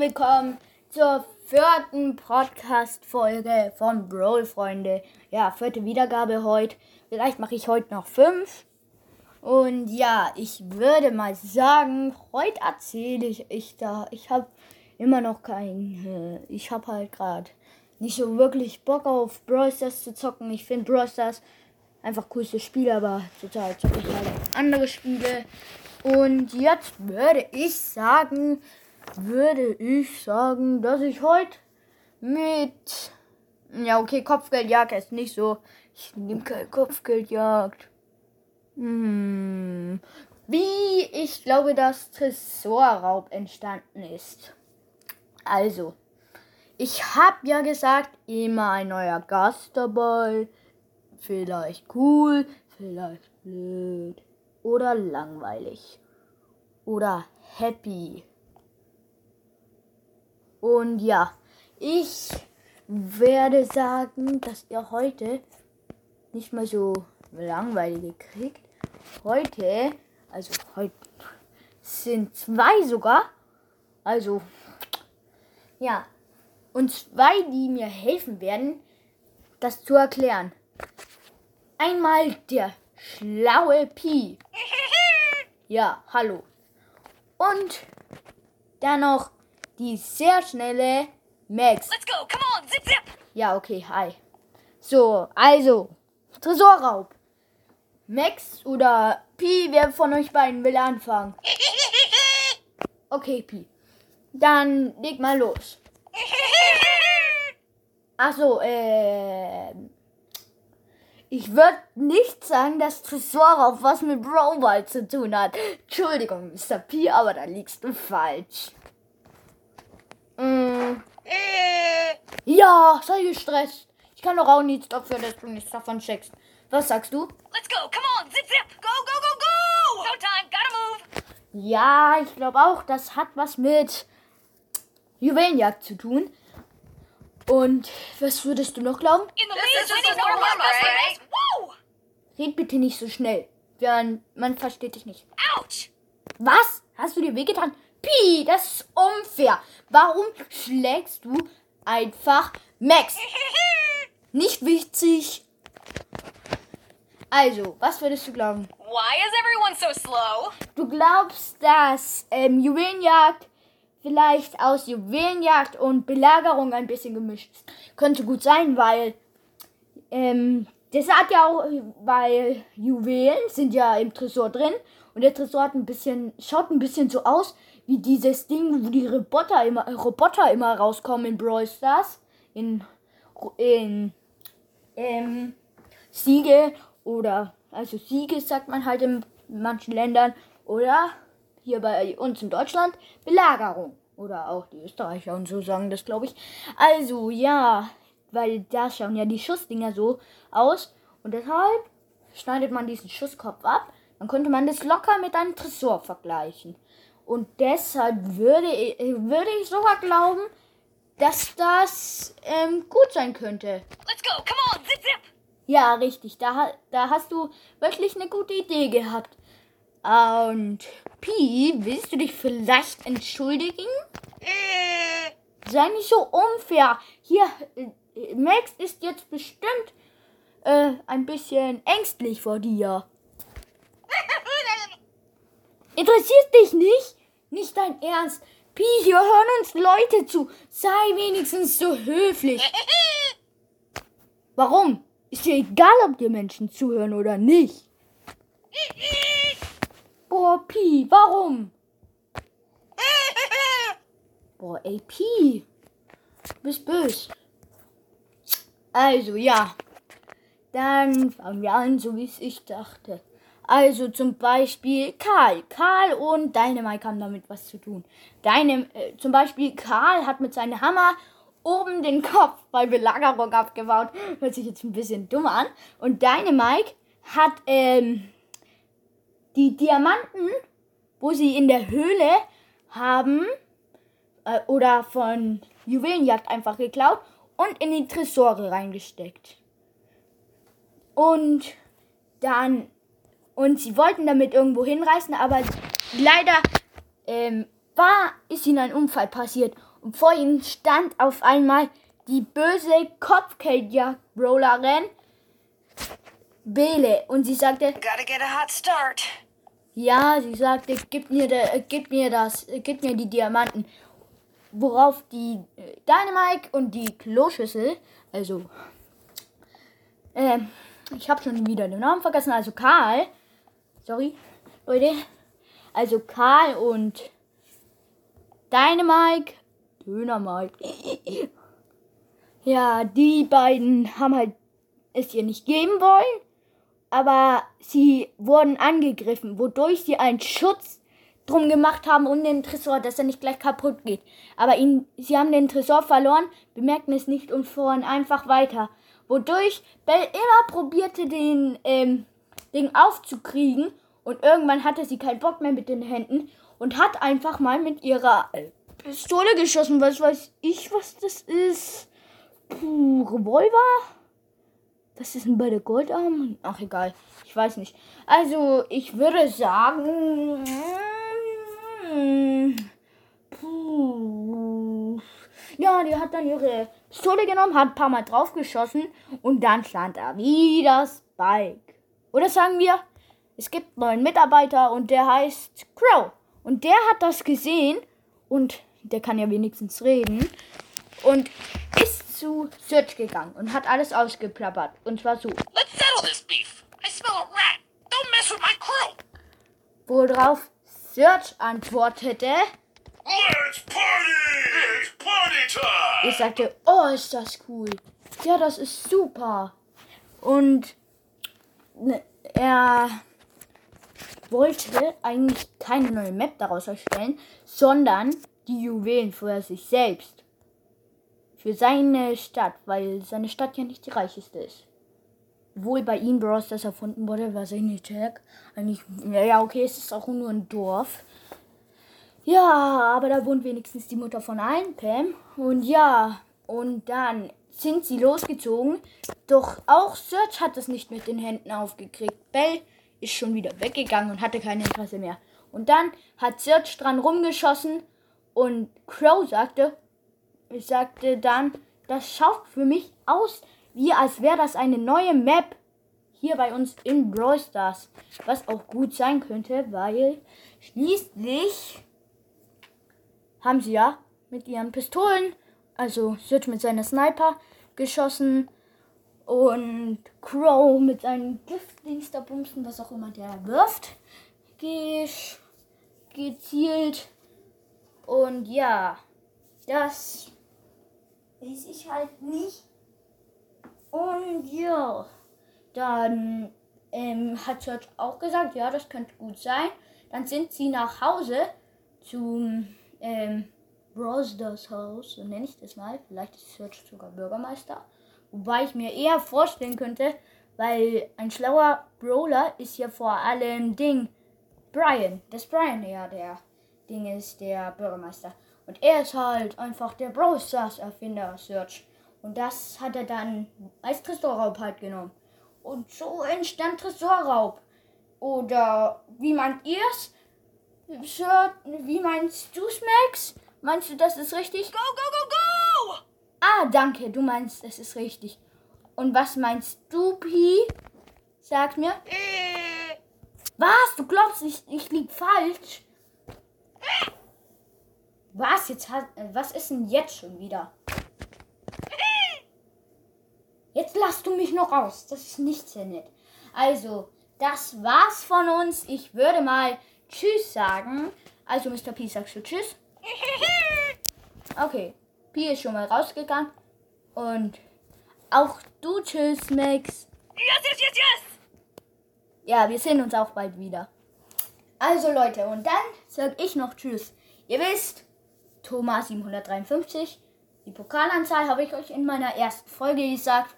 willkommen zur vierten Podcast-Folge von Brawl, Freunde. Ja, vierte Wiedergabe heute. Vielleicht mache ich heute noch fünf. Und ja, ich würde mal sagen, heute erzähle ich, ich da. Ich habe immer noch kein. Äh, ich habe halt gerade nicht so wirklich Bock auf Brawl Stars zu zocken. Ich finde Brawl Stars einfach coolste Spiel, aber total zocke ich halt andere Spiele. Und jetzt würde ich sagen, würde ich sagen, dass ich heute mit. Ja, okay, Kopfgeldjagd ist nicht so. Ich nehme keine Kopfgeldjagd. Hm. Wie ich glaube, dass Tresorraub entstanden ist. Also, ich habe ja gesagt, immer ein neuer Gast dabei. Vielleicht cool, vielleicht blöd. Oder langweilig. Oder happy. Und ja, ich werde sagen, dass ihr heute nicht mal so langweilige kriegt. Heute, also heute sind zwei sogar. Also, ja. Und zwei, die mir helfen werden, das zu erklären. Einmal der schlaue Pi. Ja, hallo. Und dann noch die sehr schnelle Max. Let's go, come on, zip zip. Ja, okay, hi. So, also, Tresorraub. Max oder Pi, wer von euch beiden will anfangen? Okay, Pi. Dann leg mal los. Achso, äh. Ich würde nicht sagen, dass Tresorraub was mit Brawl zu tun hat. Entschuldigung, Mr. P, aber da liegst du falsch. Mm. Ja, sei gestresst. Ich kann doch auch nichts dafür, dass du nichts davon checkst. Was sagst du? Let's go, come on, zip zip. Go, go, go, go. No time, gotta move. Ja, ich glaube auch, das hat was mit Juwelenjagd zu tun. Und was würdest du noch glauben? In the lead, just need more right? Woo! Red bitte nicht so schnell. Man, man versteht dich nicht. Ouch! Was? Hast du dir wehgetan? Pi, das ist unfair. Warum schlägst du einfach Max? Nicht witzig. Also, was würdest du glauben? Why is everyone so slow? Du glaubst, dass ähm, Juwelenjagd vielleicht aus Juwelenjagd und Belagerung ein bisschen gemischt ist. Könnte gut sein, weil ähm, das hat ja auch, weil Juwelen sind ja im Tresor drin und der Tresor hat ein bisschen, schaut ein bisschen so aus wie dieses Ding, wo die Roboter immer, Roboter immer rauskommen in Brawl Stars. In, in ähm, Siege oder, also Siege sagt man halt in manchen Ländern oder hier bei uns in Deutschland Belagerung. Oder auch die Österreicher und so sagen das, glaube ich. Also, ja, weil da schauen ja die Schussdinger so aus. Und deshalb schneidet man diesen Schusskopf ab. Dann könnte man das locker mit einem Tresor vergleichen. Und deshalb würde ich, würde ich sogar glauben, dass das ähm, gut sein könnte. Let's go, come on, zip zip. Ja, richtig. Da, da hast du wirklich eine gute Idee gehabt. Und Pi, willst du dich vielleicht entschuldigen? Sei nicht so unfair. Hier, äh, Max ist jetzt bestimmt äh, ein bisschen ängstlich vor dir. Interessiert dich nicht? Nicht dein Ernst. Pi, hier hören uns Leute zu. Sei wenigstens so höflich. Warum? Ist dir egal, ob dir Menschen zuhören oder nicht. Boah, Pi, warum? Boah, ey, Pi. Du bist böse. Also, ja. Dann fangen wir an, so wie es ich dachte. Also zum Beispiel Karl. Karl und Dynamite haben damit was zu tun. Deine, äh, zum Beispiel Karl hat mit seinem Hammer oben den Kopf bei Belagerung abgebaut. Hört sich jetzt ein bisschen dumm an. Und Dynamite hat ähm, die Diamanten, wo sie in der Höhle haben, äh, oder von Juwelenjagd einfach geklaut und in die Tresore reingesteckt. Und dann, und sie wollten damit irgendwo hinreißen, aber leider ähm, war, ist ihnen ein Unfall passiert Und vor ihnen stand auf einmal die böse Kopfgeldjagd-Brawlerin Bele. Und sie sagte, Gotta get a hot start. ja, sie sagte, gib mir, de, äh, gib mir das, äh, gib mir die Diamanten. Worauf die äh, Dynamike und die Kloschüssel, also, ähm, ich habe schon wieder den Namen vergessen, also Karl, sorry, Leute, also Karl und Dynamike, Dynamike, ja, die beiden haben halt es ihr nicht geben wollen, aber sie wurden angegriffen, wodurch sie einen Schutz drum gemacht haben um den Tresor, dass er nicht gleich kaputt geht. Aber ihn, sie haben den Tresor verloren, bemerkten es nicht und fuhren einfach weiter. Wodurch Belle immer probierte, den ähm, Ding aufzukriegen und irgendwann hatte sie keinen Bock mehr mit den Händen und hat einfach mal mit ihrer äh, Pistole geschossen. Was weiß ich, was das ist? Puh, Revolver? Was ist denn bei der Goldarm? Ach, egal. Ich weiß nicht. Also, ich würde sagen. Puh. Ja, die hat dann ihre Pistole genommen, hat ein paar Mal draufgeschossen und dann stand da wieder Spike. Oder sagen wir, es gibt einen neuen Mitarbeiter und der heißt Crow. Und der hat das gesehen und der kann ja wenigstens reden und ist zu Search gegangen und hat alles ausgeplappert. Und zwar so. Let's settle this beef. I smell a rat. Don't mess with my crew. Worauf Search antwortete, Let's party! It's party time! ich sagte, oh, ist das cool. Ja, das ist super. Und ne, wollte eigentlich keine neue Map daraus erstellen, sondern die Juwelen für sich selbst. Für seine Stadt, weil seine Stadt ja nicht die reicheste ist. Obwohl bei ihm Bros. das erfunden wurde, was ich nicht check. Eigentlich, ja, okay, es ist auch nur ein Dorf. Ja, aber da wohnt wenigstens die Mutter von allen, Pam. Und ja, und dann sind sie losgezogen. Doch auch Serge hat es nicht mit den Händen aufgekriegt. Bell ist schon wieder weggegangen und hatte kein Interesse mehr. Und dann hat Serge dran rumgeschossen und Crow sagte, ich sagte dann, das schaut für mich aus, wie als wäre das eine neue Map hier bei uns in Brawl Stars. Was auch gut sein könnte, weil schließlich haben sie ja mit ihren Pistolen, also Serge mit seiner Sniper geschossen und Crow mit seinem Giftdings da bumsen, was auch immer der wirft, gezielt. Und ja, das weiß ich halt nicht. Und ja, dann ähm, hat Serge auch gesagt, ja, das könnte gut sein. Dann sind sie nach Hause zum ähm, Brosders Haus, so nenne ich das mal. Vielleicht ist Serge sogar Bürgermeister. Wobei ich mir eher vorstellen könnte, weil ein schlauer Brawler ist ja vor allem Ding Brian. Das Brian ja der Ding ist, der Bürgermeister. Und er ist halt einfach der Brawl Stars Erfinder, Serge. Und das hat er dann als Tresorraub halt genommen. Und so entstand Tresorraub. Oder wie meint ihr's? Sir, wie meinst du's, Max? Meinst du, das ist richtig? Go, go, go, go! Ah, danke, du meinst, das ist richtig. Und was meinst du, Pi? Sag mir. Was? Du glaubst, ich, ich lieg falsch? Was? Jetzt hat, äh, was ist denn jetzt schon wieder? Jetzt lass du mich noch raus. Das ist nicht sehr nett. Also, das war's von uns. Ich würde mal Tschüss sagen. Also, Mr. P, sagst du Tschüss? Okay. Pi ist schon mal rausgegangen. Und auch du Tschüss, Max. Yes, yes, yes, yes! Ja, wir sehen uns auch bald wieder. Also Leute, und dann sag ich noch Tschüss. Ihr wisst, Thomas 753, die Pokalanzahl habe ich euch in meiner ersten Folge gesagt.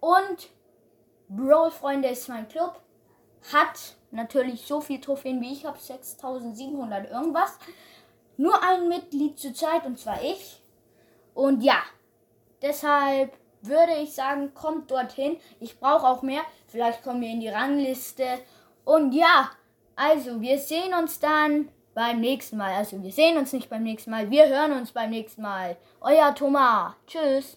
Und Brawl Freunde ist mein Club. Hat natürlich so viel Trophäen wie ich habe, 6700 irgendwas. Nur ein Mitglied zur Zeit und zwar ich. Und ja, deshalb würde ich sagen, kommt dorthin. Ich brauche auch mehr. Vielleicht kommen wir in die Rangliste. Und ja, also wir sehen uns dann beim nächsten Mal. Also wir sehen uns nicht beim nächsten Mal, wir hören uns beim nächsten Mal. Euer Thomas. Tschüss.